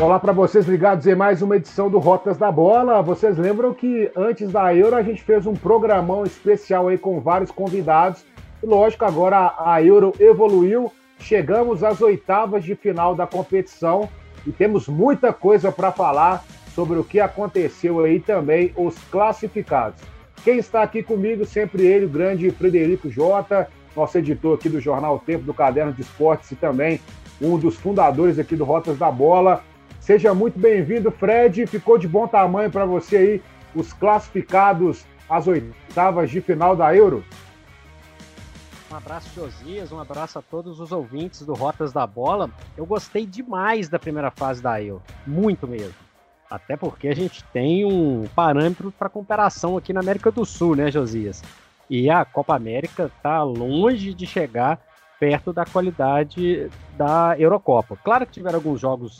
Olá para vocês ligados em mais uma edição do Rotas da Bola. Vocês lembram que antes da Euro a gente fez um programão especial aí com vários convidados. Lógico, agora a Euro evoluiu. Chegamos às oitavas de final da competição e temos muita coisa para falar sobre o que aconteceu aí também, os classificados. Quem está aqui comigo, sempre ele, o grande Frederico Jota, nosso editor aqui do Jornal Tempo, do Caderno de Esportes e também um dos fundadores aqui do Rotas da Bola. Seja muito bem-vindo, Fred. Ficou de bom tamanho para você aí os classificados às oitavas de final da Euro? Um abraço, Josias, um abraço a todos os ouvintes do Rotas da Bola. Eu gostei demais da primeira fase da Euro, muito mesmo. Até porque a gente tem um parâmetro para comparação aqui na América do Sul, né, Josias? E a Copa América está longe de chegar perto da qualidade da Eurocopa. Claro que tiveram alguns jogos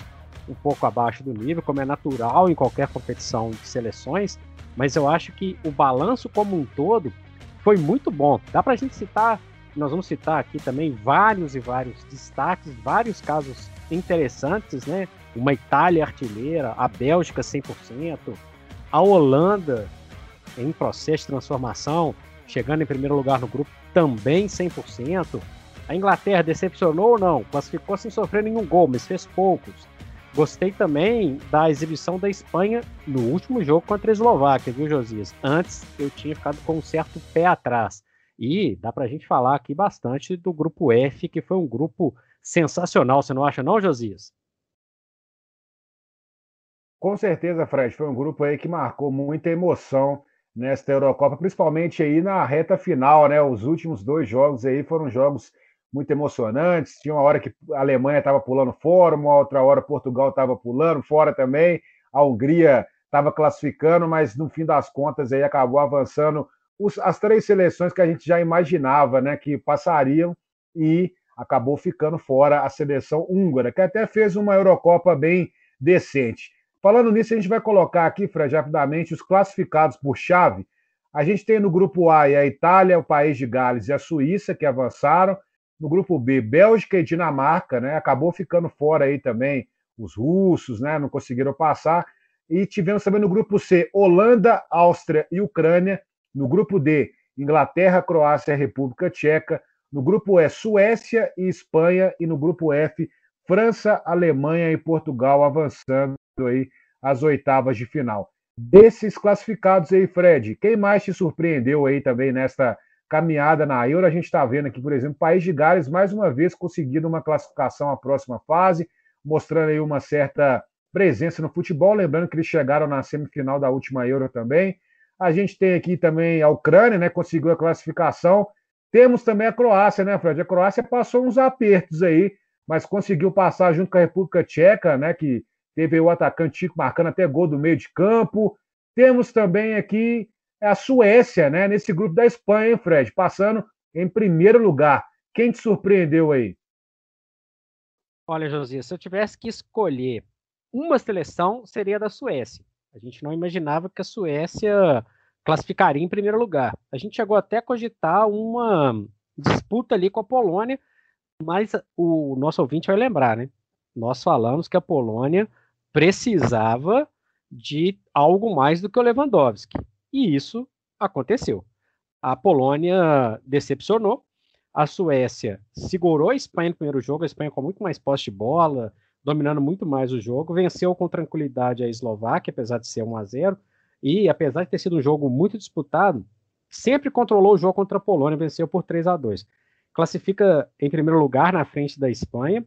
um pouco abaixo do nível, como é natural em qualquer competição de seleções, mas eu acho que o balanço como um todo foi muito bom. Dá para a gente citar, nós vamos citar aqui também vários e vários destaques, vários casos interessantes, né? Uma Itália artilheira, a Bélgica 100%, a Holanda em processo de transformação, chegando em primeiro lugar no grupo também 100%. A Inglaterra decepcionou ou não? Classificou sem sofrer nenhum gol, mas fez poucos. Gostei também da exibição da Espanha no último jogo contra a Eslováquia, viu, Josias? Antes eu tinha ficado com um certo pé atrás. E dá pra gente falar aqui bastante do grupo F, que foi um grupo sensacional, você não acha não, Josias? Com certeza, Fred, foi um grupo aí que marcou muita emoção nesta Eurocopa, principalmente aí na reta final, né? Os últimos dois jogos aí foram jogos muito emocionantes. Tinha uma hora que a Alemanha estava pulando fora, uma outra hora Portugal estava pulando fora também. A Hungria estava classificando, mas no fim das contas aí acabou avançando os, as três seleções que a gente já imaginava, né, que passariam e acabou ficando fora a seleção húngara, que até fez uma Eurocopa bem decente. Falando nisso, a gente vai colocar aqui, Fred, rapidamente os classificados por chave. A gente tem no grupo A a Itália, o País de Gales e a Suíça que avançaram. No grupo B, Bélgica e Dinamarca, né? Acabou ficando fora aí também os russos, né? Não conseguiram passar. E tivemos também no grupo C, Holanda, Áustria e Ucrânia. No grupo D, Inglaterra, Croácia e República Tcheca. No grupo E, Suécia e Espanha. E no grupo F, França, Alemanha e Portugal avançando aí às oitavas de final. Desses classificados aí, Fred, quem mais te surpreendeu aí também nesta caminhada na Euro. A gente está vendo aqui, por exemplo, o País de Gales mais uma vez conseguindo uma classificação à próxima fase, mostrando aí uma certa presença no futebol. Lembrando que eles chegaram na semifinal da última Euro também. A gente tem aqui também a Ucrânia, né? Conseguiu a classificação. Temos também a Croácia, né, Fred? A Croácia passou uns apertos aí, mas conseguiu passar junto com a República Tcheca, né? Que teve o atacante Chico marcando até gol do meio de campo. Temos também aqui é a Suécia, né? Nesse grupo da Espanha, hein, Fred? Passando em primeiro lugar. Quem te surpreendeu aí? Olha, Josias, se eu tivesse que escolher uma seleção, seria da Suécia. A gente não imaginava que a Suécia classificaria em primeiro lugar. A gente chegou até a cogitar uma disputa ali com a Polônia, mas o nosso ouvinte vai lembrar, né? Nós falamos que a Polônia precisava de algo mais do que o Lewandowski. E isso aconteceu. A Polônia decepcionou, a Suécia segurou a Espanha no primeiro jogo, a Espanha com muito mais posse de bola, dominando muito mais o jogo, venceu com tranquilidade a Eslováquia, apesar de ser 1 a 0 e apesar de ter sido um jogo muito disputado, sempre controlou o jogo contra a Polônia, venceu por 3 a 2 Classifica em primeiro lugar na frente da Espanha.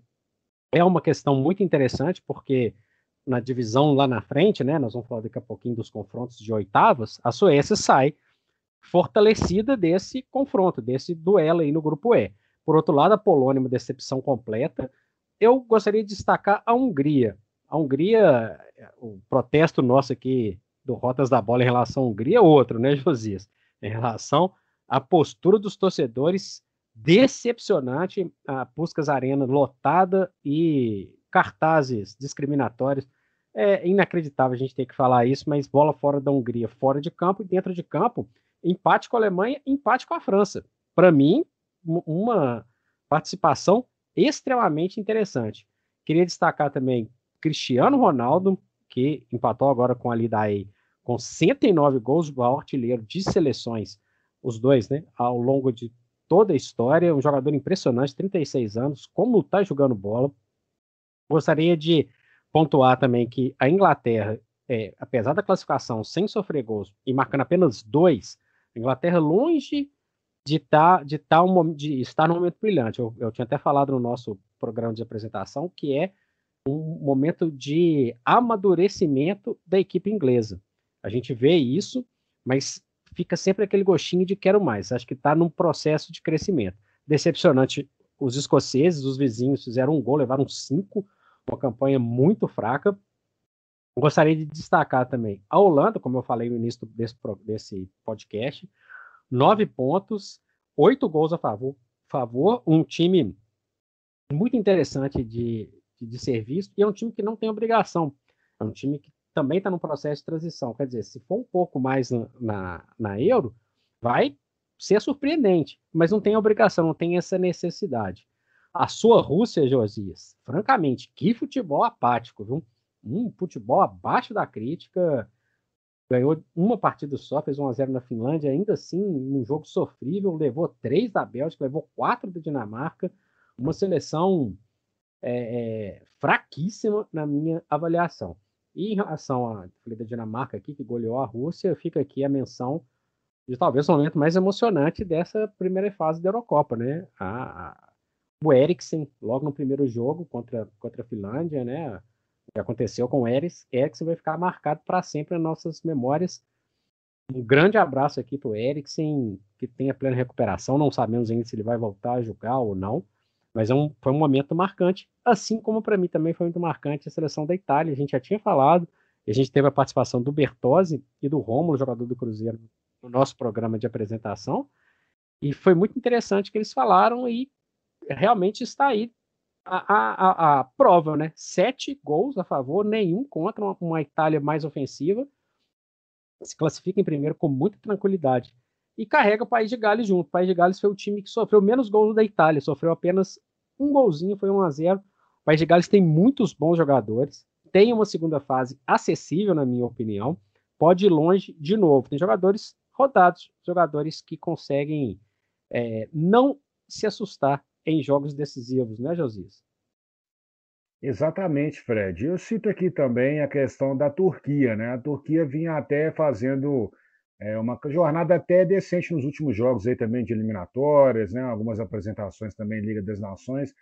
É uma questão muito interessante, porque na divisão lá na frente, né? Nós vamos falar daqui a pouquinho dos confrontos de oitavas. A Suécia sai fortalecida desse confronto, desse duelo aí no grupo E. Por outro lado, a Polônia, uma decepção completa. Eu gostaria de destacar a Hungria. A Hungria, o protesto nosso aqui do Rotas da Bola em relação à Hungria é outro, né, Josias? Em relação à postura dos torcedores decepcionante, a Puskas Arena lotada e cartazes discriminatórios. É inacreditável a gente ter que falar isso, mas bola fora da Hungria, fora de campo e dentro de campo, empate com a Alemanha, empate com a França. Para mim, uma participação extremamente interessante. Queria destacar também Cristiano Ronaldo, que empatou agora com a Lidae com 109 gols, o artilheiro de seleções, os dois, né, ao longo de toda a história, um jogador impressionante, 36 anos, como está jogando bola. Gostaria de pontuar também que a Inglaterra, é, apesar da classificação sem sofrer gols e marcando apenas dois, a Inglaterra longe de, tá, de, tá um, de estar num momento brilhante. Eu, eu tinha até falado no nosso programa de apresentação que é um momento de amadurecimento da equipe inglesa. A gente vê isso, mas fica sempre aquele gostinho de quero mais. Acho que está num processo de crescimento. Decepcionante, os escoceses, os vizinhos, fizeram um gol, levaram cinco, uma campanha muito fraca. Gostaria de destacar também a Holanda, como eu falei no início desse, desse podcast, nove pontos, oito gols a favor, favor, um time muito interessante de, de, de ser visto, e é um time que não tem obrigação. É um time que também está no processo de transição. Quer dizer, se for um pouco mais na, na euro, vai ser surpreendente, mas não tem obrigação, não tem essa necessidade. A sua Rússia, Josias, francamente, que futebol apático, viu? Um futebol abaixo da crítica. Ganhou uma partida só, fez 1x0 na Finlândia, ainda assim, um jogo sofrível, levou três da Bélgica, levou quatro da Dinamarca. Uma seleção é, é, fraquíssima na minha avaliação. E em relação à falei da Dinamarca aqui, que goleou a Rússia, fica aqui a menção de talvez o momento mais emocionante dessa primeira fase da Eurocopa, né? A, a, o Eriksen, logo no primeiro jogo contra, contra a Finlândia, né? O que aconteceu com o Eriksen vai ficar marcado para sempre nas nossas memórias. Um grande abraço aqui para o Eriksen, que tenha plena recuperação. Não sabemos ainda se ele vai voltar a jogar ou não. Mas é um, foi um momento marcante, assim como para mim também foi muito marcante a seleção da Itália. A gente já tinha falado, a gente teve a participação do Bertozzi e do Rômulo, jogador do Cruzeiro, no nosso programa de apresentação. E foi muito interessante que eles falaram e realmente está aí a, a, a, prova, né? Sete gols a favor, nenhum contra uma, uma Itália mais ofensiva. Se classifica em primeiro com muita tranquilidade e carrega o País de Gales junto. O País de Gales foi o time que sofreu menos gols da Itália, sofreu apenas um golzinho, foi 1 a 0. O País de Gales tem muitos bons jogadores, tem uma segunda fase acessível, na minha opinião, pode ir longe de novo. Tem jogadores rodados, jogadores que conseguem é, não se assustar em jogos decisivos, né, Josias? Exatamente, Fred. Eu cito aqui também a questão da Turquia, né? A Turquia vinha até fazendo é uma jornada até decente nos últimos jogos aí também de eliminatórias, né? algumas apresentações também em Liga das Nações,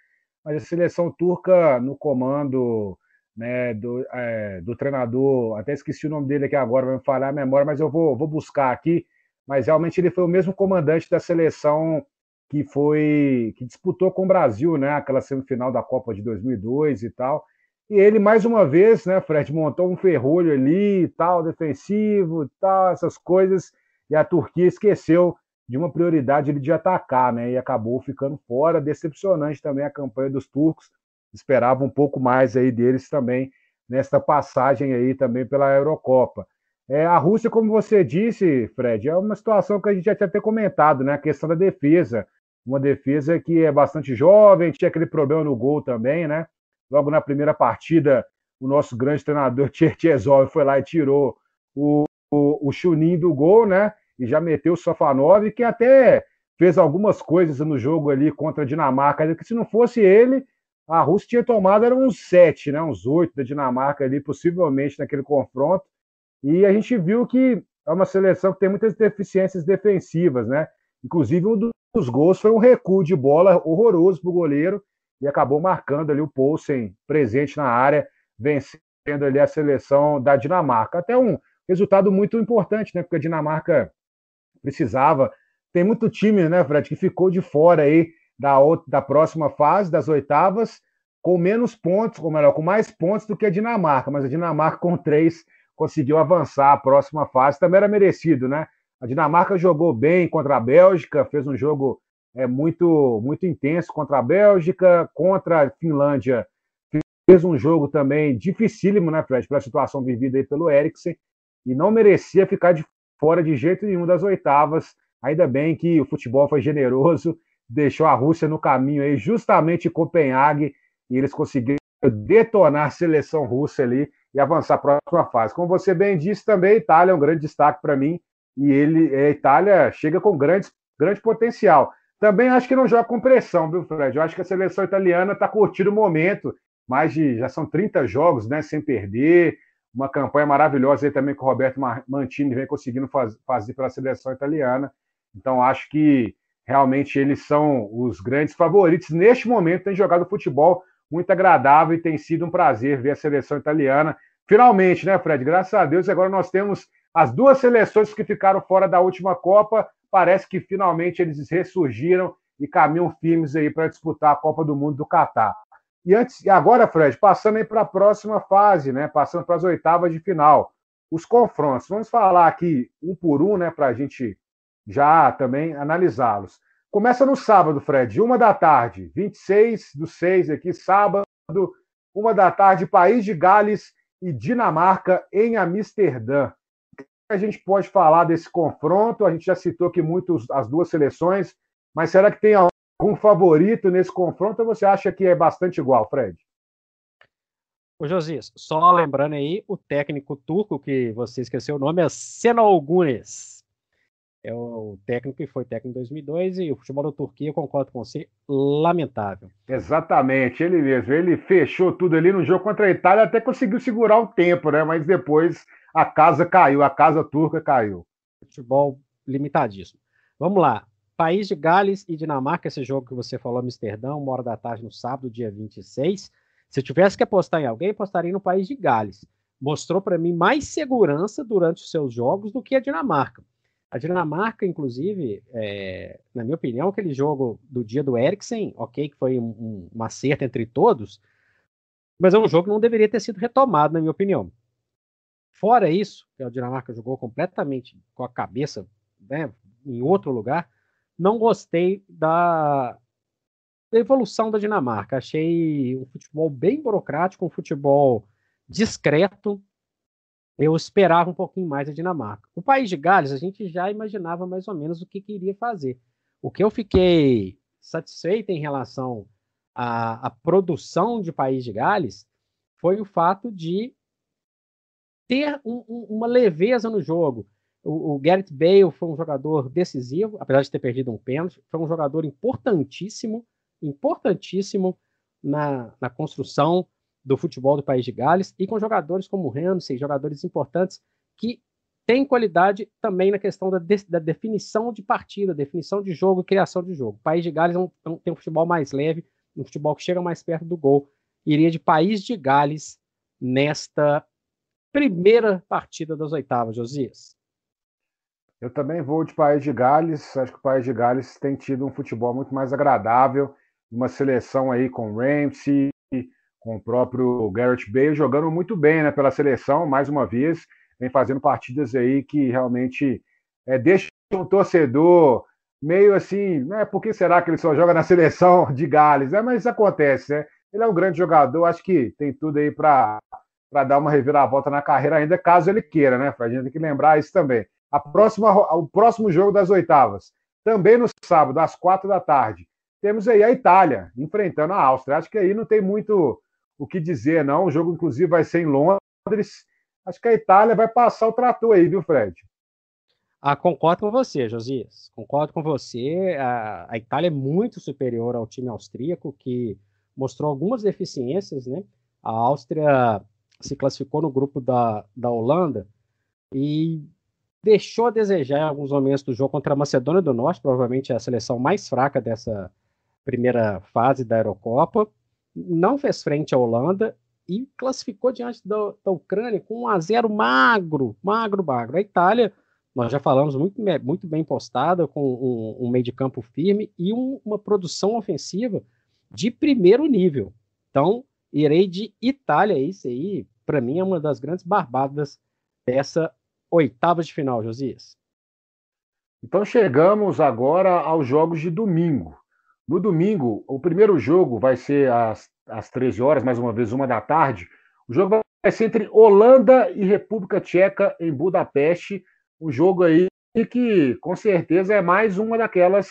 mas a seleção turca no comando né, do, é, do treinador, até esqueci o nome dele aqui agora, vai me falhar a memória, mas eu vou, vou buscar aqui, mas realmente ele foi o mesmo comandante da seleção que foi que disputou com o Brasil, né, aquela semifinal da Copa de 2002 e tal, e ele, mais uma vez, né, Fred, montou um ferrolho ali, tal, defensivo, tal, essas coisas, e a Turquia esqueceu de uma prioridade de atacar, né, e acabou ficando fora. Decepcionante também a campanha dos turcos. Esperava um pouco mais aí deles também nesta passagem aí também pela Eurocopa. É, a Rússia, como você disse, Fred, é uma situação que a gente já tinha até comentado, né? A questão da defesa. Uma defesa que é bastante jovem, tinha aquele problema no gol também, né? Logo na primeira partida, o nosso grande treinador Tcherchezov foi lá e tirou o, o, o Chunin do gol, né? E já meteu o Sofanov, que até fez algumas coisas no jogo ali contra a Dinamarca, que se não fosse ele, a Rússia tinha tomado eram uns sete, né? uns oito da Dinamarca ali, possivelmente naquele confronto. E a gente viu que é uma seleção que tem muitas deficiências defensivas, né? Inclusive, um dos gols foi um recuo de bola horroroso para o goleiro, e acabou marcando ali o Poulsen presente na área, vencendo ali a seleção da Dinamarca. Até um resultado muito importante, né? Porque a Dinamarca precisava. Tem muito time, né, Fred, que ficou de fora aí da, da próxima fase, das oitavas, com menos pontos, ou melhor, com mais pontos do que a Dinamarca, mas a Dinamarca com três conseguiu avançar a próxima fase, também era merecido, né? A Dinamarca jogou bem contra a Bélgica, fez um jogo é, muito, muito intenso contra a Bélgica, contra a Finlândia. Fez um jogo também dificílimo, né, Fred, pela situação vivida aí pelo Eriksen, e não merecia ficar de fora de jeito nenhum das oitavas. Ainda bem que o futebol foi generoso, deixou a Rússia no caminho aí, justamente em Copenhague, e eles conseguiram detonar a seleção russa ali e avançar para a próxima fase. Como você bem disse também, Itália é um grande destaque para mim e ele, a Itália chega com grande, grande potencial. Também acho que não joga com pressão, viu, Fred? Eu acho que a seleção italiana está curtindo o momento, mais de já são 30 jogos, né, sem perder, uma campanha maravilhosa aí também que o Roberto Mantini vem conseguindo faz, fazer pela seleção italiana. Então acho que realmente eles são os grandes favoritos neste momento, têm jogado futebol muito agradável e tem sido um prazer ver a seleção italiana. Finalmente, né, Fred? Graças a Deus, agora nós temos as duas seleções que ficaram fora da última Copa. Parece que finalmente eles ressurgiram e caminham firmes aí para disputar a Copa do Mundo do Catar. E antes, e agora, Fred, passando aí para a próxima fase, né? Passando para as oitavas de final. Os confrontos. Vamos falar aqui um por um, né? Para a gente já também analisá-los. Começa no sábado, Fred, uma da tarde, 26 do 6 aqui, sábado, uma da tarde, País de Gales e Dinamarca em Amsterdã. Que a gente pode falar desse confronto? A gente já citou aqui muito as duas seleções, mas será que tem algum favorito nesse confronto ou você acha que é bastante igual, Fred? Ô Josias, só lembrando aí, o técnico turco, que você esqueceu o nome, é Senol Gunes é o técnico que foi técnico em 2002 e o futebol da Turquia, concordo com você, lamentável. Exatamente, ele mesmo. Ele fechou tudo ali no jogo contra a Itália, até conseguiu segurar um tempo, né? Mas depois a casa caiu, a casa turca caiu. Futebol limitadíssimo. Vamos lá. País de Gales e Dinamarca, esse jogo que você falou, Amsterdã, uma hora da tarde no sábado, dia 26. Se tivesse que apostar em alguém, apostaria no País de Gales. Mostrou para mim mais segurança durante os seus jogos do que a Dinamarca. A Dinamarca, inclusive, é, na minha opinião, aquele jogo do dia do Eriksen, ok, que foi um, um, um acerto entre todos, mas é um jogo que não deveria ter sido retomado, na minha opinião. Fora isso, que a Dinamarca jogou completamente com a cabeça né, em outro lugar, não gostei da, da evolução da Dinamarca. Achei um futebol bem burocrático, um futebol discreto, eu esperava um pouquinho mais a Dinamarca. O país de Gales, a gente já imaginava mais ou menos o que queria fazer. O que eu fiquei satisfeito em relação à, à produção de país de Gales foi o fato de ter um, um, uma leveza no jogo. O, o Gareth Bale foi um jogador decisivo, apesar de ter perdido um pênalti, foi um jogador importantíssimo, importantíssimo na, na construção do futebol do país de Gales e com jogadores como Ramsey, jogadores importantes que têm qualidade também na questão da, de, da definição de partida, definição de jogo, criação de jogo. O país de Gales é um, é um, tem um futebol mais leve, um futebol que chega mais perto do gol. Iria de país de Gales nesta primeira partida das oitavas, Josias. Eu também vou de País de Gales. Acho que o País de Gales tem tido um futebol muito mais agradável, uma seleção aí com Ramsey, com o próprio Garrett Bale jogando muito bem né, pela seleção, mais uma vez, vem fazendo partidas aí que realmente é, deixam o torcedor meio assim, né, por que será que ele só joga na seleção de Gales? É, mas isso acontece, né? Ele é um grande jogador, acho que tem tudo aí para dar uma reviravolta na carreira ainda, caso ele queira, né? A gente tem que lembrar isso também. A próxima, o próximo jogo das oitavas, também no sábado, às quatro da tarde, temos aí a Itália enfrentando a Áustria. Acho que aí não tem muito o que dizer, não. O jogo, inclusive, vai ser em Londres. Acho que a Itália vai passar o trator aí, viu, Fred? Ah, concordo com você, Josias. Concordo com você. A, a, Itália é muito superior ao time austríaco, que mostrou algumas deficiências, né? A Áustria se classificou no grupo da, da Holanda e deixou a desejar em alguns momentos do jogo contra a Macedônia do Norte, provavelmente a seleção mais fraca dessa primeira fase da Eurocopa não fez frente à Holanda e classificou diante da, da Ucrânia com um a 0 magro, magro, magro. A Itália, nós já falamos, muito, muito bem postada, com um, um meio de campo firme e um, uma produção ofensiva de primeiro nível. Então, irei de Itália, isso aí, para mim, é uma das grandes barbadas dessa oitava de final, Josias. Então chegamos agora aos jogos de domingo. No domingo, o primeiro jogo vai ser às, às 13 horas, mais uma vez, uma da tarde. O jogo vai ser entre Holanda e República Tcheca em Budapeste. Um jogo aí que, com certeza, é mais uma daquelas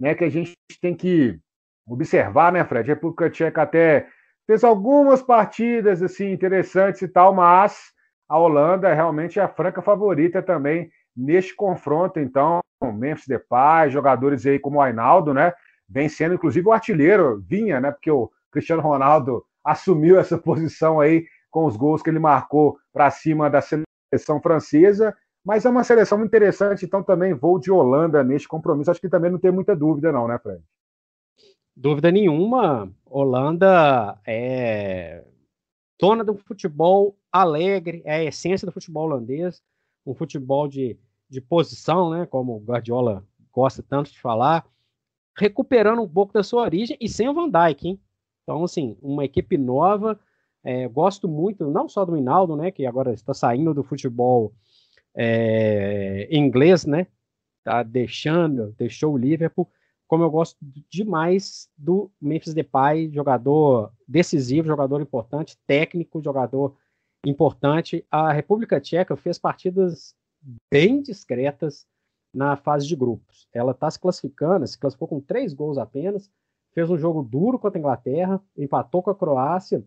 né, que a gente tem que observar, né, Fred? A República Tcheca até fez algumas partidas assim interessantes e tal, mas a Holanda realmente é a franca favorita também neste confronto. Então, Memphis Depay, jogadores aí como o Ainaldo, né? Vem sendo inclusive o artilheiro, vinha, né? Porque o Cristiano Ronaldo assumiu essa posição aí com os gols que ele marcou para cima da seleção francesa. Mas é uma seleção interessante, então também vou de Holanda neste compromisso. Acho que também não tem muita dúvida, não, né, Fred? Dúvida nenhuma. Holanda é dona do futebol alegre, é a essência do futebol holandês, um futebol de, de posição, né, como o Guardiola gosta tanto de falar, recuperando um pouco da sua origem e sem o Van Dijk, hein? Então, assim, uma equipe nova, é, gosto muito, não só do Hinaldo, né, que agora está saindo do futebol é, inglês, né, tá deixando, deixou o Liverpool, como eu gosto demais do Memphis Depay, jogador decisivo, jogador importante, técnico, jogador importante. A República Tcheca fez partidas bem discretas na fase de grupos. Ela está se classificando, se classificou com três gols apenas, fez um jogo duro contra a Inglaterra, empatou com a Croácia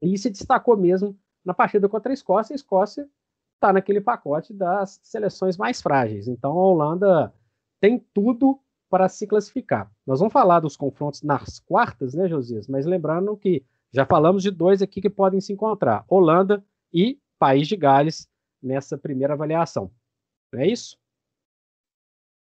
e se destacou mesmo na partida contra a Escócia. A Escócia está naquele pacote das seleções mais frágeis. Então a Holanda tem tudo para se classificar. Nós vamos falar dos confrontos nas quartas, né, Josias? Mas lembrando que já falamos de dois aqui que podem se encontrar: Holanda e País de Gales nessa primeira avaliação. Não é isso?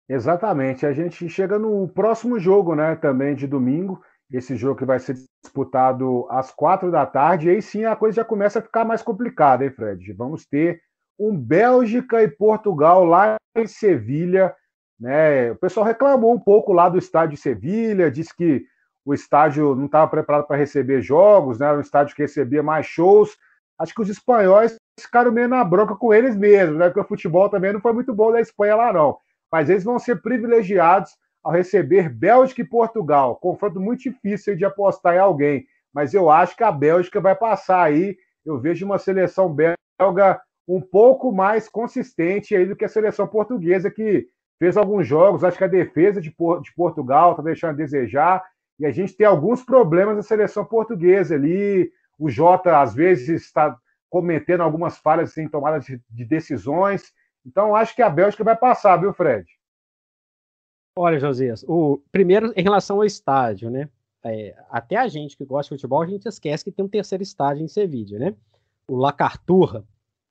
Exatamente. A gente chega no próximo jogo, né? Também de domingo. Esse jogo que vai ser disputado às quatro da tarde. E aí sim a coisa já começa a ficar mais complicada, hein, Fred? Vamos ter um Bélgica e Portugal lá em Sevilha né? O pessoal reclamou um pouco lá do estádio de Sevilha, disse que o estádio não estava preparado para receber jogos, né? era um estádio que recebia mais shows. Acho que os espanhóis ficaram meio na bronca com eles mesmos, né? porque o futebol também não foi muito bom da Espanha lá, não. Mas eles vão ser privilegiados ao receber Bélgica e Portugal. Confronto muito difícil de apostar em alguém, mas eu acho que a Bélgica vai passar aí. Eu vejo uma seleção belga um pouco mais consistente aí do que a seleção portuguesa, que fez alguns jogos, acho que a defesa de, de Portugal está deixando a desejar, e a gente tem alguns problemas na seleção portuguesa ali. O Jota, às vezes, está cometendo algumas falhas em tomada de, de decisões. Então, acho que a Bélgica vai passar, viu, Fred? Olha, Josias, o primeiro em relação ao estádio, né? É, até a gente que gosta de futebol, a gente esquece que tem um terceiro estádio em Sevilla, né? O La Carturra,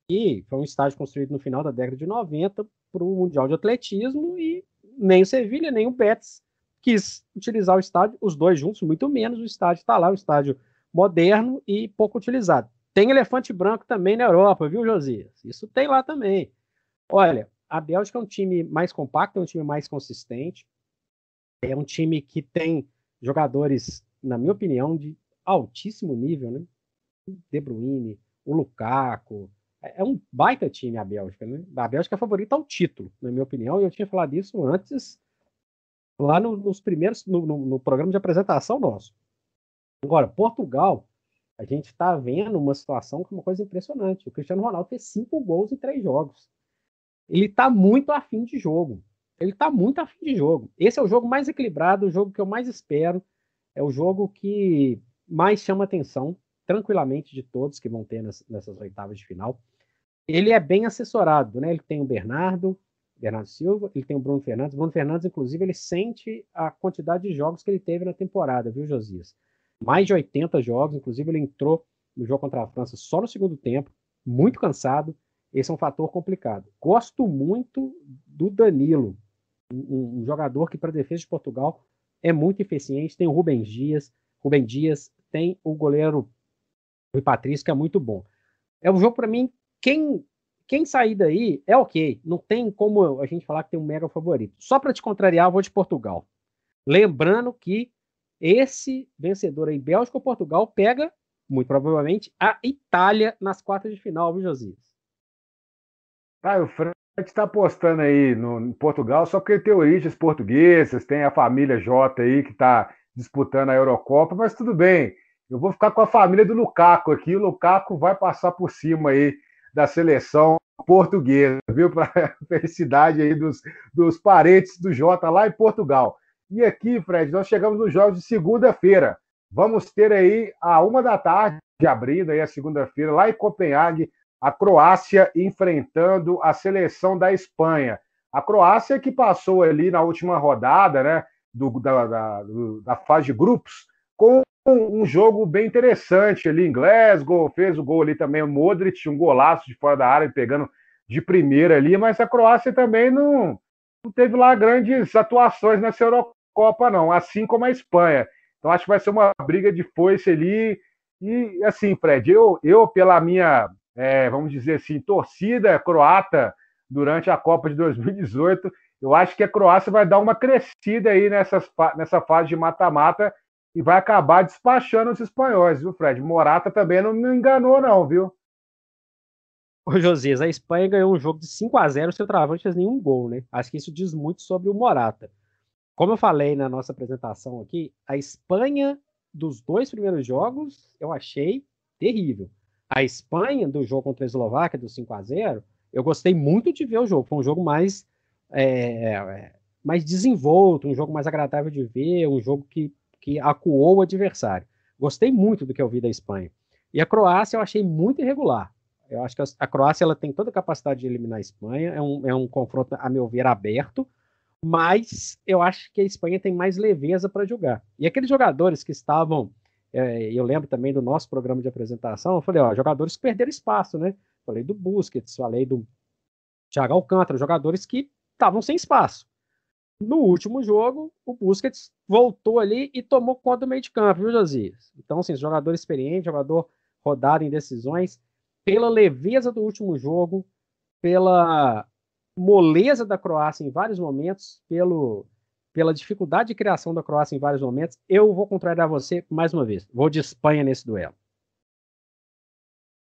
que foi um estádio construído no final da década de 90 para o Mundial de Atletismo e nem o Sevilha, nem o Betis quis utilizar o estádio, os dois juntos, muito menos, o estádio está lá, o estádio moderno e pouco utilizado. Tem elefante branco também na Europa, viu, Josias? Isso tem lá também. Olha, a Bélgica é um time mais compacto, é um time mais consistente, é um time que tem jogadores, na minha opinião, de altíssimo nível, né? De Bruyne, o Lukaku, é, é um baita time a Bélgica, né? A Bélgica é favorita ao título, na minha opinião, e eu tinha falado isso antes, lá no, nos primeiros, no, no, no, programa de apresentação nosso. Agora, Portugal, a gente está vendo uma situação que é uma coisa impressionante. O Cristiano Ronaldo fez cinco gols em três jogos. Ele está muito afim de jogo. Ele está muito afim de jogo. Esse é o jogo mais equilibrado, o jogo que eu mais espero. É o jogo que mais chama atenção tranquilamente de todos que vão ter nessas oitavas de final. Ele é bem assessorado, né? Ele tem o Bernardo, Bernardo Silva, ele tem o Bruno Fernandes. Bruno Fernandes, inclusive, ele sente a quantidade de jogos que ele teve na temporada, viu, Josias? Mais de 80 jogos, inclusive ele entrou no jogo contra a França só no segundo tempo, muito cansado. Esse é um fator complicado. Gosto muito do Danilo, um, um jogador que para a defesa de Portugal é muito eficiente. Tem o Rubem Dias, Rubem Dias, tem o goleiro o Patrício, que é muito bom. É um jogo, para mim, quem, quem sair daí é ok. Não tem como a gente falar que tem um mega favorito. Só para te contrariar, eu vou de Portugal. Lembrando que esse vencedor aí, Bélgica ou Portugal, pega, muito provavelmente, a Itália nas quartas de final, viu, Josias? Ah, o Fred está apostando aí no, em Portugal só porque tem origens portuguesas, tem a família J aí que está disputando a Eurocopa, mas tudo bem. Eu vou ficar com a família do Lukaku aqui. O Lukaku vai passar por cima aí da seleção portuguesa, viu? Para felicidade aí dos, dos parentes do Jota lá em Portugal. E aqui, Fred, nós chegamos nos jogos de segunda-feira. vamos ter aí a uma da tarde, abrindo aí a segunda-feira, lá em Copenhague, a Croácia enfrentando a seleção da Espanha. A Croácia que passou ali na última rodada, né, do, da, da, da fase de grupos, com um jogo bem interessante ali em Glasgow, fez o gol ali também o Modric, um golaço de fora da área, pegando de primeira ali, mas a Croácia também não, não teve lá grandes atuações nessa Eurocopa, não, assim como a Espanha. Então acho que vai ser uma briga de foice ali. E assim, Fred, eu, eu pela minha, é, vamos dizer assim, torcida croata durante a Copa de 2018, eu acho que a Croácia vai dar uma crescida aí nessas, nessa fase de mata-mata e vai acabar despachando os espanhóis, viu, Fred? Morata também não me enganou, não, viu? Ô, Josias, a Espanha ganhou um jogo de 5 a 0 seu travante fez nenhum gol, né? Acho que isso diz muito sobre o Morata. Como eu falei na nossa apresentação aqui, a Espanha dos dois primeiros jogos eu achei terrível. A Espanha do jogo contra a Eslováquia, do 5 a 0 eu gostei muito de ver o jogo. Foi um jogo mais, é, é mais desenvolto, um jogo mais agradável de ver, um jogo que que acuou o adversário. Gostei muito do que eu vi da Espanha. E a Croácia eu achei muito irregular. Eu acho que a Croácia ela tem toda a capacidade de eliminar a Espanha. É um, é um confronto, a meu ver, aberto. Mas eu acho que a Espanha tem mais leveza para jogar. E aqueles jogadores que estavam. É, eu lembro também do nosso programa de apresentação. Eu falei, ó, jogadores que perderam espaço, né? Falei do Busquets, falei do Thiago Alcântara, jogadores que estavam sem espaço. No último jogo, o Busquets voltou ali e tomou conta do meio de campo, viu, Josias? Então, assim, jogador experiente, jogador rodado em decisões, pela leveza do último jogo, pela moleza da Croácia em vários momentos, pelo, pela dificuldade de criação da Croácia em vários momentos, eu vou contrariar você mais uma vez. Vou de Espanha nesse duelo.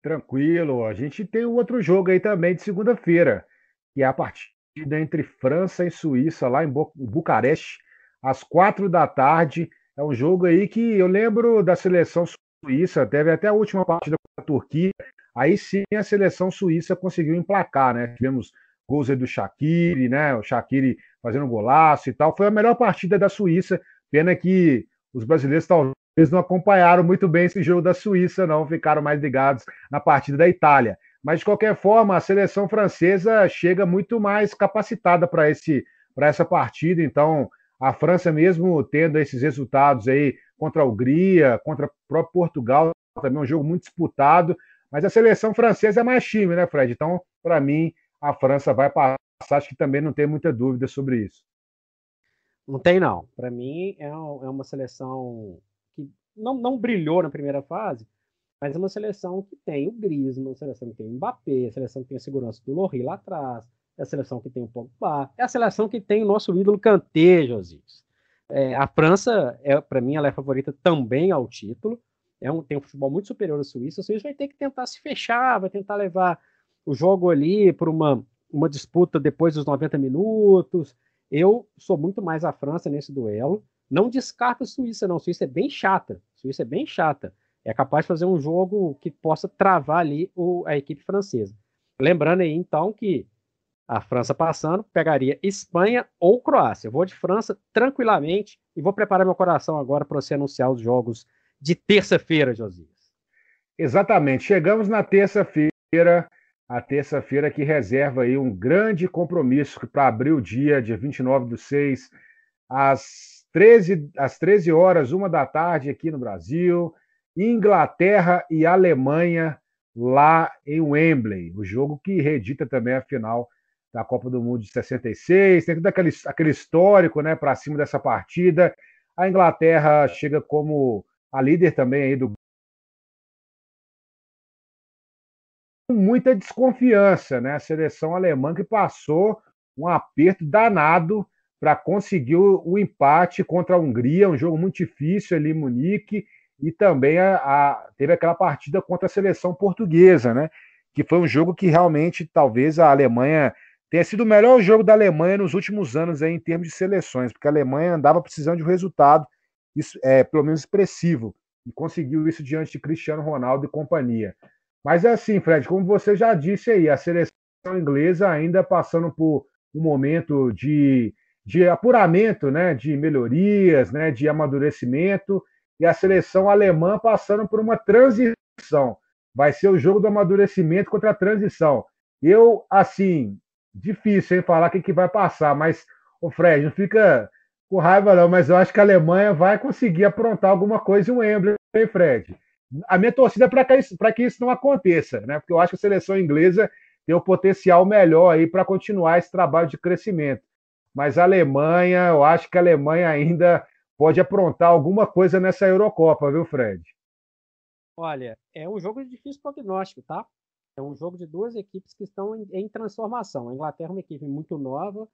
Tranquilo. A gente tem outro jogo aí também de segunda-feira, que é a partida entre França e Suíça, lá em Bucareste, às quatro da tarde. É um jogo aí que eu lembro da seleção suíça, teve até a última partida com a Turquia. Aí sim a seleção suíça conseguiu emplacar, né? Tivemos gols aí do Shaqiri, né? O Shaqiri fazendo golaço e tal. Foi a melhor partida da Suíça. Pena que os brasileiros talvez não acompanharam muito bem esse jogo da Suíça, não. Ficaram mais ligados na partida da Itália. Mas, de qualquer forma, a seleção francesa chega muito mais capacitada para essa partida. Então, a França, mesmo tendo esses resultados aí contra a Hungria, contra o próprio Portugal, também é um jogo muito disputado. Mas a seleção francesa é mais time, né, Fred? Então, para mim, a França vai passar. Acho que também não tem muita dúvida sobre isso. Não tem, não. Para mim, é, é uma seleção que não, não brilhou na primeira fase, mas é uma seleção que tem o Griezmann, uma seleção que tem o Mbappé, a seleção que tem a segurança do Lorri lá atrás, é a seleção que tem o Pogba, é a seleção que tem o nosso ídolo Kanté, Josias. É, a França, é, para mim, ela é favorita também ao título. É um, tem um futebol muito superior à Suíça. A Suíça vai ter que tentar se fechar, vai tentar levar o jogo ali por uma, uma disputa depois dos 90 minutos. Eu sou muito mais a França nesse duelo. Não descarto a Suíça, não. A Suíça é bem chata. A Suíça é bem chata é capaz de fazer um jogo que possa travar ali o, a equipe francesa. Lembrando aí, então, que a França passando pegaria Espanha ou Croácia. Eu vou de França tranquilamente e vou preparar meu coração agora para você anunciar os jogos de terça-feira, Josias. Exatamente. Chegamos na terça-feira, a terça-feira que reserva aí um grande compromisso para abrir o dia, dia 29 do 6, às 13, às 13 horas, uma da tarde aqui no Brasil. Inglaterra e Alemanha lá em Wembley, o jogo que reedita também a final da Copa do Mundo de 66, tem todo aquele, aquele histórico né, para cima dessa partida. A Inglaterra chega como a líder também aí do com muita desconfiança, né? A seleção alemã que passou um aperto danado para conseguir o, o, empate contra a Hungria, um jogo muito difícil ali em Munique, e também a, a, teve aquela partida contra a seleção portuguesa, né? Que foi um jogo que realmente talvez a Alemanha tenha sido o melhor jogo da Alemanha nos últimos anos aí, em termos de seleções, porque a Alemanha andava precisando de um resultado, isso, é, pelo menos expressivo, e conseguiu isso diante de Cristiano Ronaldo e companhia. Mas é assim, Fred, como você já disse aí, a seleção inglesa ainda passando por um momento de, de apuramento, né, de melhorias, né, de amadurecimento e a seleção alemã passando por uma transição. Vai ser o jogo do amadurecimento contra a transição. Eu, assim, difícil em falar o que, vai passar, mas o Fred, não fica com raiva não, mas eu acho que a Alemanha vai conseguir aprontar alguma coisa em um Wembley, hein, Fred? A minha torcida é para que, que isso não aconteça, né? Porque eu acho que a seleção inglesa tem o potencial melhor aí para continuar esse trabalho de crescimento. Mas a Alemanha, eu acho que a Alemanha ainda pode aprontar alguma coisa nessa Eurocopa, viu, Fred? Olha, é um jogo de difícil prognóstico, tá? É um jogo de duas equipes que estão em, em transformação. A Inglaterra é uma equipe muito nova,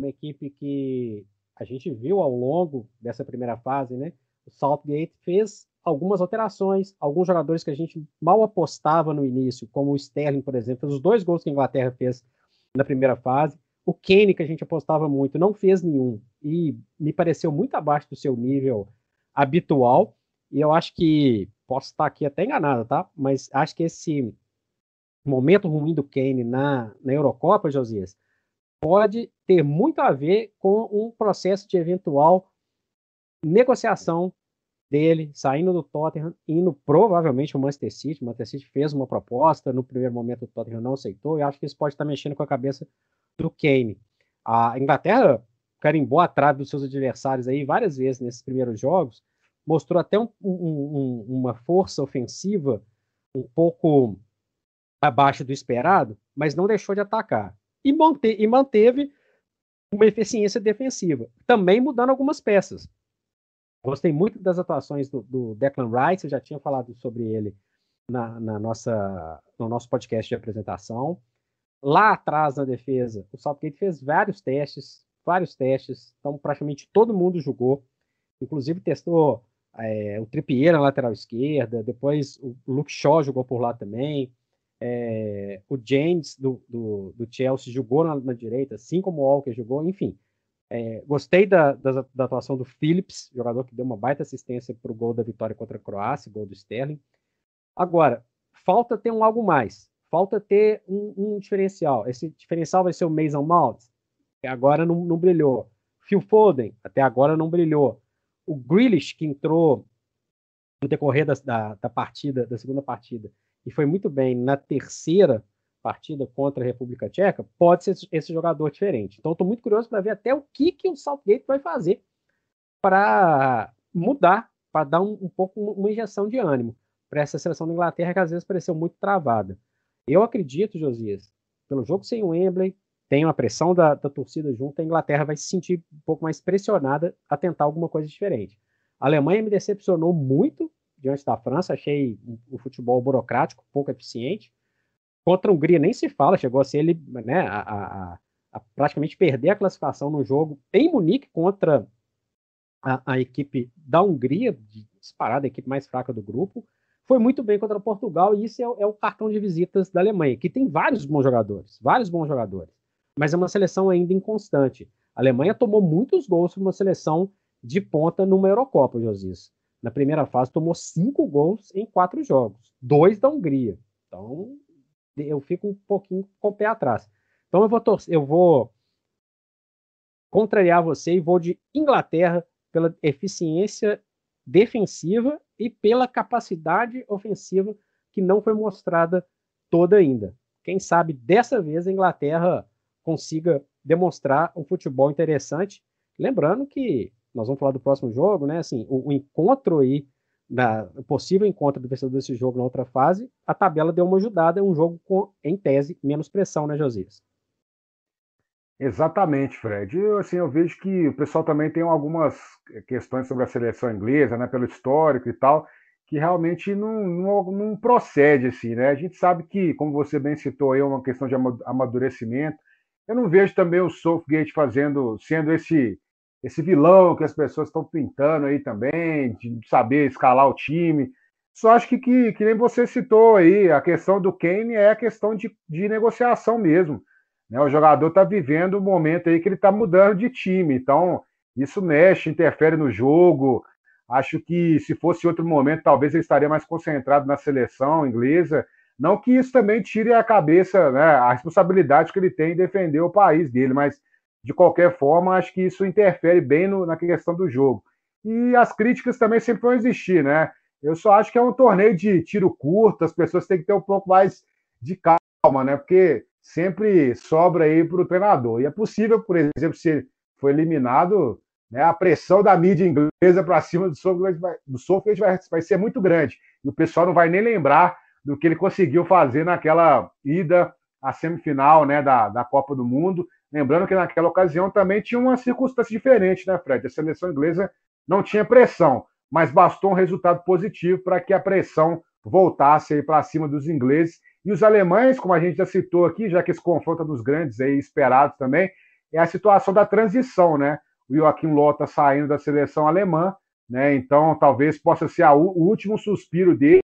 uma equipe que a gente viu ao longo dessa primeira fase, né? O Southgate fez algumas alterações, alguns jogadores que a gente mal apostava no início, como o Sterling, por exemplo, os dois gols que a Inglaterra fez na primeira fase. O Kane, que a gente apostava muito, não fez nenhum e me pareceu muito abaixo do seu nível habitual. E eu acho que posso estar aqui até enganado, tá? Mas acho que esse momento ruim do Kane na, na Eurocopa, Josias, pode ter muito a ver com um processo de eventual negociação dele, saindo do Tottenham, indo provavelmente ao Manchester City. O Manchester City fez uma proposta, no primeiro momento o Tottenham não aceitou, e acho que isso pode estar mexendo com a cabeça do Kane. A Inglaterra carimbou a trave dos seus adversários aí várias vezes nesses primeiros jogos, mostrou até um, um, uma força ofensiva um pouco abaixo do esperado, mas não deixou de atacar. E, e manteve uma eficiência defensiva, também mudando algumas peças. Gostei muito das atuações do, do Declan Rice, eu já tinha falado sobre ele na, na, nossa, no nosso podcast de apresentação. Lá atrás na defesa, o Southgate fez vários testes, vários testes, então praticamente todo mundo jogou, inclusive testou é, o Trippier na lateral esquerda, depois o Luke Shaw jogou por lá também, é, o James do, do, do, Chelsea jogou na, na, direita, assim como o Walker jogou, enfim. É, gostei da, da, da, atuação do Phillips, jogador que deu uma baita assistência para o gol da vitória contra a Croácia, gol do Sterling. Agora, falta ter um algo mais, falta ter um, um diferencial. Esse diferencial vai ser o Mason Mount, que agora não, não brilhou. Phil Foden, até agora não brilhou. O Grealish, que entrou no decorrer da, da, da partida, da segunda partida, e foi muito bem na terceira partida contra a República Tcheca, pode ser esse jogador diferente. Então, estou muito curioso para ver até o que, que o Southgate vai fazer para mudar, para dar um, um, pouco uma injeção de ânimo para essa seleção da Inglaterra que às vezes pareceu muito travada. Eu acredito, Josias, pelo jogo sem o Wembley, tem uma pressão da, da torcida junto, a Inglaterra vai se sentir um pouco mais pressionada a tentar alguma coisa diferente. A Alemanha me decepcionou muito diante da França, achei o futebol burocrático, pouco eficiente. Contra a Hungria nem se fala, chegou a ser ele, né, a, a, a praticamente perder a classificação no jogo em Munique contra a, a, equipe da Hungria, disparada a equipe mais fraca do grupo. Foi muito bem contra Portugal e isso é, é, o cartão de visitas da Alemanha, que tem vários bons jogadores, vários bons jogadores, mas é uma seleção ainda inconstante. A Alemanha tomou muitos gols para uma seleção de ponta numa Eurocopa, Josias na primeira fase, tomou cinco gols em quatro jogos, dois da Hungria. Então, eu fico um pouquinho com o pé atrás. Então, eu vou, torcer, eu vou contrariar você e vou de Inglaterra pela eficiência defensiva e pela capacidade ofensiva que não foi mostrada toda ainda. Quem sabe dessa vez a Inglaterra consiga demonstrar um futebol interessante. Lembrando que nós vamos falar do próximo jogo, né? Assim, o, o encontro aí, da, o possível encontro do vencedor desse jogo na outra fase, a tabela deu uma ajudada, é um jogo com, em tese, menos pressão, né, Josias? Exatamente, Fred. Eu, assim, eu vejo que o pessoal também tem algumas questões sobre a seleção inglesa, né, pelo histórico e tal, que realmente não, não, não procede, assim, né? A gente sabe que, como você bem citou aí, é uma questão de amadurecimento. Eu não vejo também o Southgate fazendo, sendo esse esse vilão que as pessoas estão pintando aí também, de saber escalar o time. Só acho que, que, que nem você citou aí, a questão do Kane é a questão de, de negociação mesmo. Né? O jogador está vivendo um momento aí que ele está mudando de time, então isso mexe, interfere no jogo. Acho que se fosse outro momento, talvez ele estaria mais concentrado na seleção inglesa. Não que isso também tire a cabeça, né, a responsabilidade que ele tem em defender o país dele, mas de qualquer forma, acho que isso interfere bem no, na questão do jogo. e as críticas também sempre vão existir, né? Eu só acho que é um torneio de tiro curto, as pessoas têm que ter um pouco mais de calma, né? Porque sempre sobra aí para o treinador. E é possível, por exemplo, se foi eliminado, né, a pressão da mídia inglesa para cima do Sofia do vai, vai ser muito grande. E o pessoal não vai nem lembrar do que ele conseguiu fazer naquela ida à semifinal né, da, da Copa do Mundo. Lembrando que naquela ocasião também tinha uma circunstância diferente, né, Fred? A seleção inglesa não tinha pressão, mas bastou um resultado positivo para que a pressão voltasse para cima dos ingleses. E os alemães, como a gente já citou aqui, já que esse confronto é dos grandes aí esperados também, é a situação da transição, né? O Joaquim está saindo da seleção alemã, né? Então talvez possa ser a, o último suspiro dele.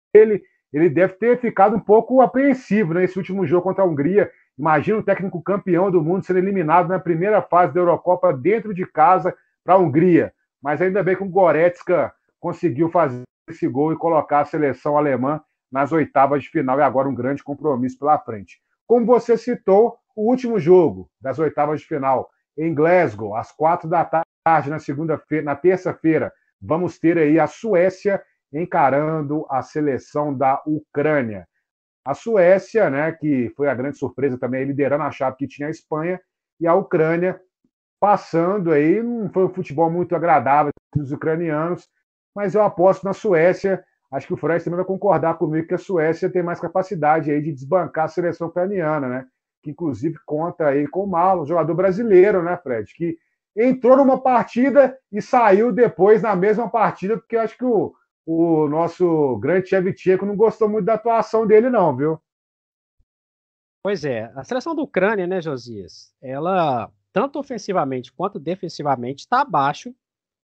Ele deve ter ficado um pouco apreensivo nesse né? último jogo contra a Hungria. Imagina o técnico campeão do mundo ser eliminado na primeira fase da Eurocopa dentro de casa para a Hungria. Mas ainda bem que o Goretzka conseguiu fazer esse gol e colocar a seleção alemã nas oitavas de final e agora um grande compromisso pela frente. Como você citou, o último jogo das oitavas de final em Glasgow, às quatro da tarde, na segunda-feira, na terça-feira, vamos ter aí a Suécia encarando a seleção da Ucrânia. A Suécia, né, que foi a grande surpresa também, liderando a chave que tinha a Espanha, e a Ucrânia passando aí, não foi um futebol muito agradável dos ucranianos, mas eu aposto na Suécia. Acho que o Fred também vai concordar comigo que a Suécia tem mais capacidade aí de desbancar a seleção ucraniana, né? Que inclusive conta aí com o Malo, jogador brasileiro, né, Fred? Que entrou numa partida e saiu depois na mesma partida, porque acho que o, o nosso grande Shevchenko não gostou muito da atuação dele, não, viu? Pois é, a seleção da Ucrânia, né, Josias? Ela, tanto ofensivamente quanto defensivamente, está abaixo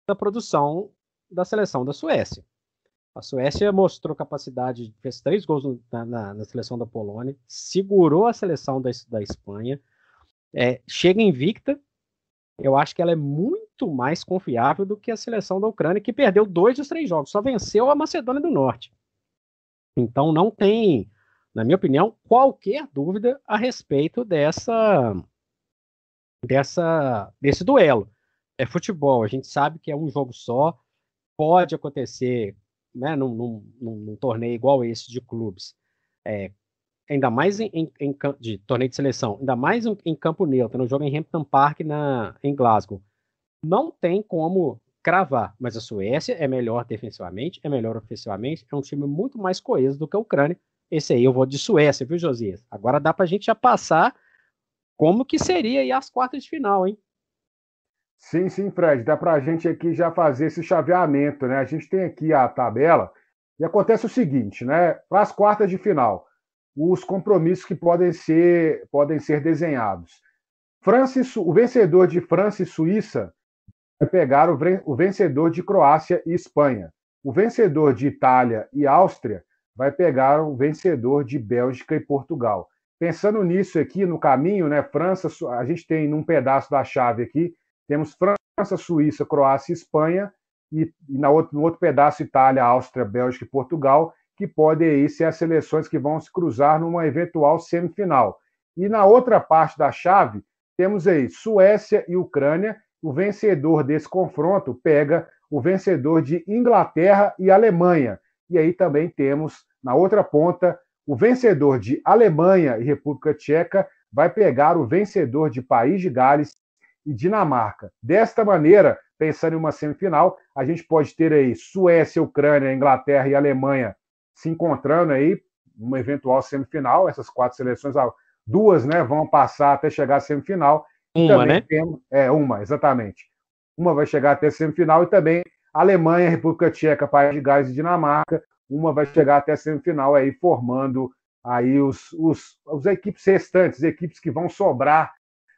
da produção da seleção da Suécia. A Suécia mostrou capacidade, fez três gols na, na, na seleção da Polônia, segurou a seleção da, da Espanha, é, chega invicta. Eu acho que ela é muito mais confiável do que a seleção da Ucrânia, que perdeu dois dos três jogos, só venceu a Macedônia do Norte. Então não tem, na minha opinião, qualquer dúvida a respeito dessa, dessa desse duelo. É futebol, a gente sabe que é um jogo só, pode acontecer né, num, num, num, torneio igual esse de clubes, é, ainda mais em, em, em, de torneio de seleção, ainda mais em, campo neutro, no jogo em Hampton Park na, em Glasgow, não tem como cravar, mas a Suécia é melhor defensivamente, é melhor ofensivamente, é um time muito mais coeso do que a Ucrânia. Esse aí eu vou de Suécia, viu, Josias? Agora dá pra gente já passar como que seria aí as quartas de final, hein? Sim, sim, Fred, dá para a gente aqui já fazer esse chaveamento, né? A gente tem aqui a tabela e acontece o seguinte, né? Para as quartas de final, os compromissos que podem ser, podem ser desenhados. França o vencedor de França e Suíça vai pegar o, vencedor de Croácia e Espanha. O vencedor de Itália e Áustria vai pegar o vencedor de Bélgica e Portugal. Pensando nisso aqui no caminho, né? França, a gente tem num pedaço da chave aqui temos França, Suíça, Croácia e Espanha, e, e na outro, no outro pedaço, Itália, Áustria, Bélgica e Portugal, que podem aí ser as seleções que vão se cruzar numa eventual semifinal. E na outra parte da chave, temos aí Suécia e Ucrânia. O vencedor desse confronto pega o vencedor de Inglaterra e Alemanha. E aí também temos, na outra ponta, o vencedor de Alemanha e República Tcheca vai pegar o vencedor de País de Gales e Dinamarca. Desta maneira, pensando em uma semifinal, a gente pode ter aí Suécia, Ucrânia, Inglaterra e Alemanha se encontrando aí numa eventual semifinal. Essas quatro seleções, duas, né, vão passar até chegar à semifinal. Uma, né? Temos, é, uma, exatamente. Uma vai chegar até a semifinal e também Alemanha, República Tcheca, País de Gales e Dinamarca. Uma vai chegar até a semifinal aí, formando aí os, os, os equipes restantes, equipes que vão sobrar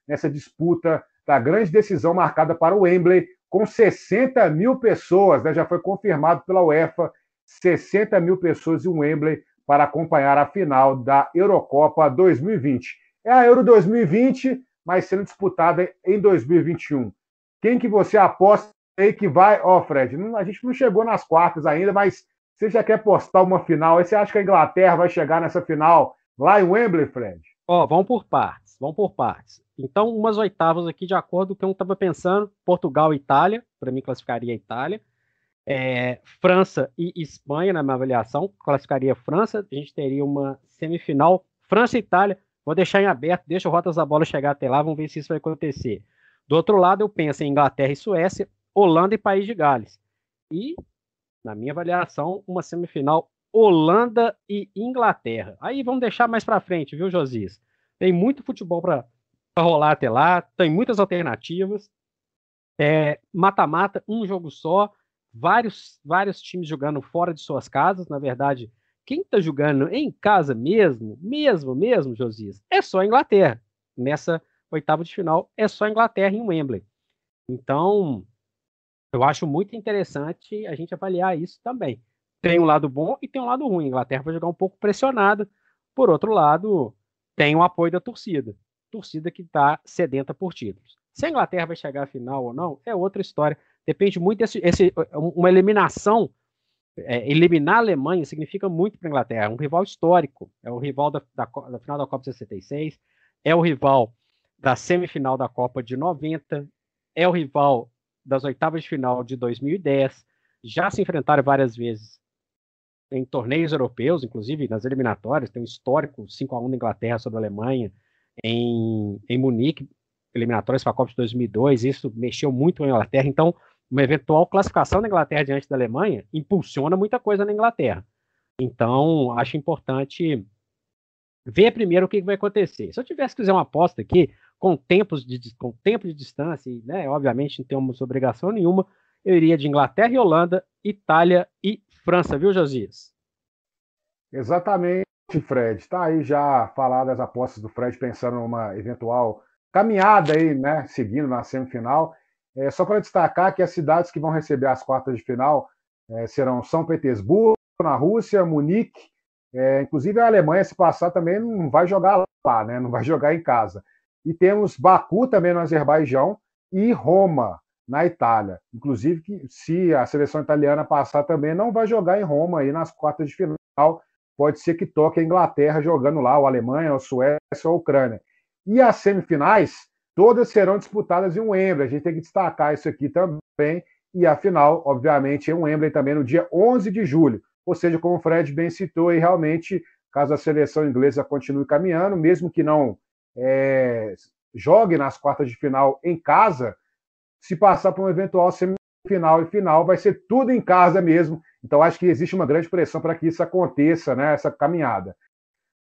nessa disputa da grande decisão marcada para o Wembley, com 60 mil pessoas, né, já foi confirmado pela UEFA, 60 mil pessoas em Wembley para acompanhar a final da Eurocopa 2020. É a Euro 2020, mas sendo disputada em 2021. Quem que você aposta aí que vai? Ó, oh, Fred, a gente não chegou nas quartas ainda, mas você já quer postar uma final? Aí você acha que a Inglaterra vai chegar nessa final lá em Wembley, Fred? Ó, vamos por partes, vamos por partes. Então, umas oitavas aqui, de acordo com o que eu estava pensando, Portugal e Itália, para mim classificaria a Itália. É, França e Espanha na minha avaliação, classificaria França, a gente teria uma semifinal França e Itália, vou deixar em aberto, deixa o Rotas da Bola chegar até lá, vamos ver se isso vai acontecer. Do outro lado, eu penso em Inglaterra e Suécia, Holanda e País de Gales. E, na minha avaliação, uma semifinal Holanda e Inglaterra. Aí vamos deixar mais para frente, viu, Josias? Tem muito futebol para rolar até lá, tem muitas alternativas. É, mata-mata, é, um jogo só, vários, vários times jogando fora de suas casas. Na verdade, quem está jogando em casa mesmo, mesmo, mesmo, Josias, é só a Inglaterra. Nessa oitava de final, é só a Inglaterra em Wembley. Então, eu acho muito interessante a gente avaliar isso também. Tem um lado bom e tem um lado ruim. A Inglaterra vai jogar um pouco pressionada. Por outro lado, tem o apoio da torcida. Torcida que está sedenta por títulos. Se a Inglaterra vai chegar à final ou não, é outra história. Depende muito desse. Esse, uma eliminação. É, eliminar a Alemanha significa muito para a Inglaterra. É um rival histórico. É o rival da, da, da final da Copa 66. É o rival da semifinal da Copa de 90. É o rival das oitavas de final de 2010. Já se enfrentaram várias vezes em torneios europeus, inclusive nas eliminatórias. Tem um histórico 5 a 1 da Inglaterra sobre a Alemanha em, em Munique eliminatórias para a Copa de 2002, isso mexeu muito na Inglaterra. Então, uma eventual classificação da Inglaterra diante da Alemanha impulsiona muita coisa na Inglaterra. Então, acho importante ver primeiro o que vai acontecer. Se eu tivesse que fazer uma aposta aqui, com tempos de, com tempo de distância, né, obviamente não temos obrigação nenhuma, eu iria de Inglaterra e Holanda, Itália e França, viu, Josias? Exatamente, Fred. Está aí já falado as apostas do Fred, pensando numa eventual caminhada aí, né, seguindo na semifinal. É, só para destacar que as cidades que vão receber as quartas de final é, serão São Petersburgo, na Rússia, Munique, é, inclusive a Alemanha, se passar, também não vai jogar lá, né, não vai jogar em casa. E temos Baku também no Azerbaijão e Roma na Itália. Inclusive, que se a seleção italiana passar também, não vai jogar em Roma aí nas quartas de final. Pode ser que toque a Inglaterra jogando lá, ou a Alemanha, ou a Suécia, ou a Ucrânia. E as semifinais, todas serão disputadas em Wembley. A gente tem que destacar isso aqui também. E a final, obviamente, em Wembley também no dia 11 de julho. Ou seja, como o Fred bem citou, e realmente, caso a seleção inglesa continue caminhando, mesmo que não é, jogue nas quartas de final em casa, se passar para um eventual semifinal e final, vai ser tudo em casa mesmo. Então, acho que existe uma grande pressão para que isso aconteça, né, essa caminhada.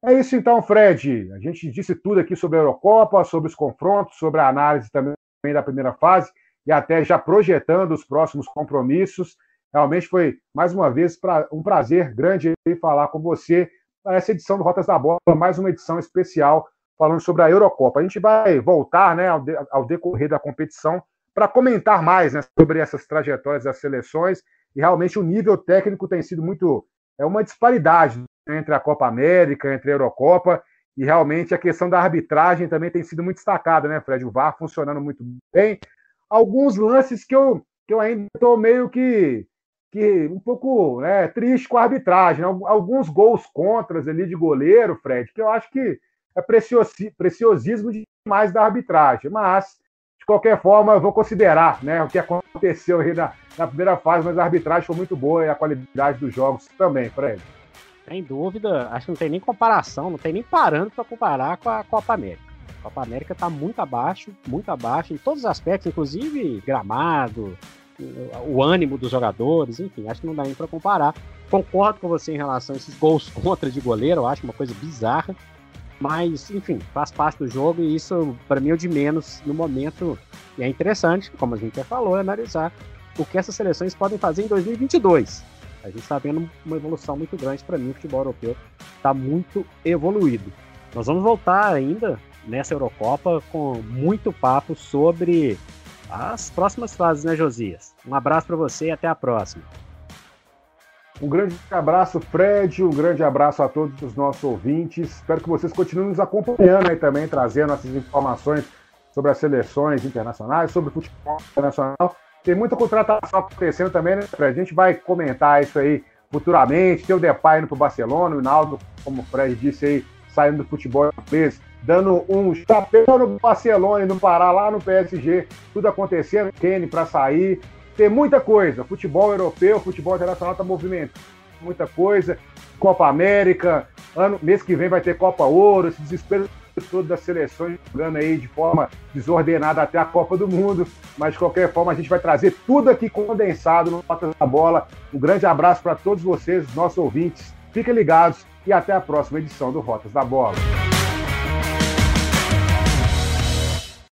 É isso então, Fred. A gente disse tudo aqui sobre a Eurocopa, sobre os confrontos, sobre a análise também da primeira fase e até já projetando os próximos compromissos. Realmente foi, mais uma vez, um prazer grande falar com você essa edição do Rotas da Bola, mais uma edição especial falando sobre a Eurocopa. A gente vai voltar né, ao, decorrer da competição para comentar mais né, sobre essas trajetórias das seleções e realmente o nível técnico tem sido muito é uma disparidade entre a Copa América, entre a Eurocopa, e realmente a questão da arbitragem também tem sido muito destacada, né, Fred? O VAR funcionando muito bem. Alguns lances que eu, que eu ainda estou meio que, que um pouco né, triste com a arbitragem. Né? Alguns gols contras ali de goleiro, Fred, que eu acho que é preciosi, preciosismo demais da arbitragem. Mas, qualquer forma, eu vou considerar né, o que aconteceu aí na, na primeira fase, mas a arbitragem foi muito boa e a qualidade dos jogos também, Fred. Sem dúvida, acho que não tem nem comparação, não tem nem parâmetro para comparar com a Copa América. A Copa América está muito abaixo, muito abaixo em todos os aspectos, inclusive gramado, o ânimo dos jogadores, enfim, acho que não dá nem para comparar. Concordo com você em relação a esses gols contra de goleiro, eu acho uma coisa bizarra, mas enfim, faz parte do jogo e isso para mim é o de menos no momento. E é interessante, como a gente já falou, analisar o que essas seleções podem fazer em 2022 a gente está vendo uma evolução muito grande para mim. O futebol europeu está muito evoluído. Nós vamos voltar ainda nessa Eurocopa com muito papo sobre as próximas fases, né, Josias? Um abraço para você e até a próxima. Um grande abraço, Fred. Um grande abraço a todos os nossos ouvintes. Espero que vocês continuem nos acompanhando aí também, trazendo essas informações sobre as seleções internacionais, sobre o futebol internacional tem muita contratação acontecendo também, né, Fred? A gente vai comentar isso aí futuramente. Tem o Depay indo para o Barcelona, o Naldo, como o Fred disse aí, saindo do futebol inglês, dando um chapéu no Barcelona e no Pará, lá no PSG, tudo acontecendo. Kenny para sair. Tem muita coisa. Futebol europeu, futebol internacional está movimentando muita coisa. Copa América, ano, mês que vem vai ter Copa Ouro, esse desespero todo das seleções jogando aí de forma desordenada até a Copa do Mundo. Mas de qualquer forma, a gente vai trazer tudo aqui condensado no Rotas da Bola. Um grande abraço para todos vocês, nossos ouvintes. Fiquem ligados e até a próxima edição do Rotas da Bola.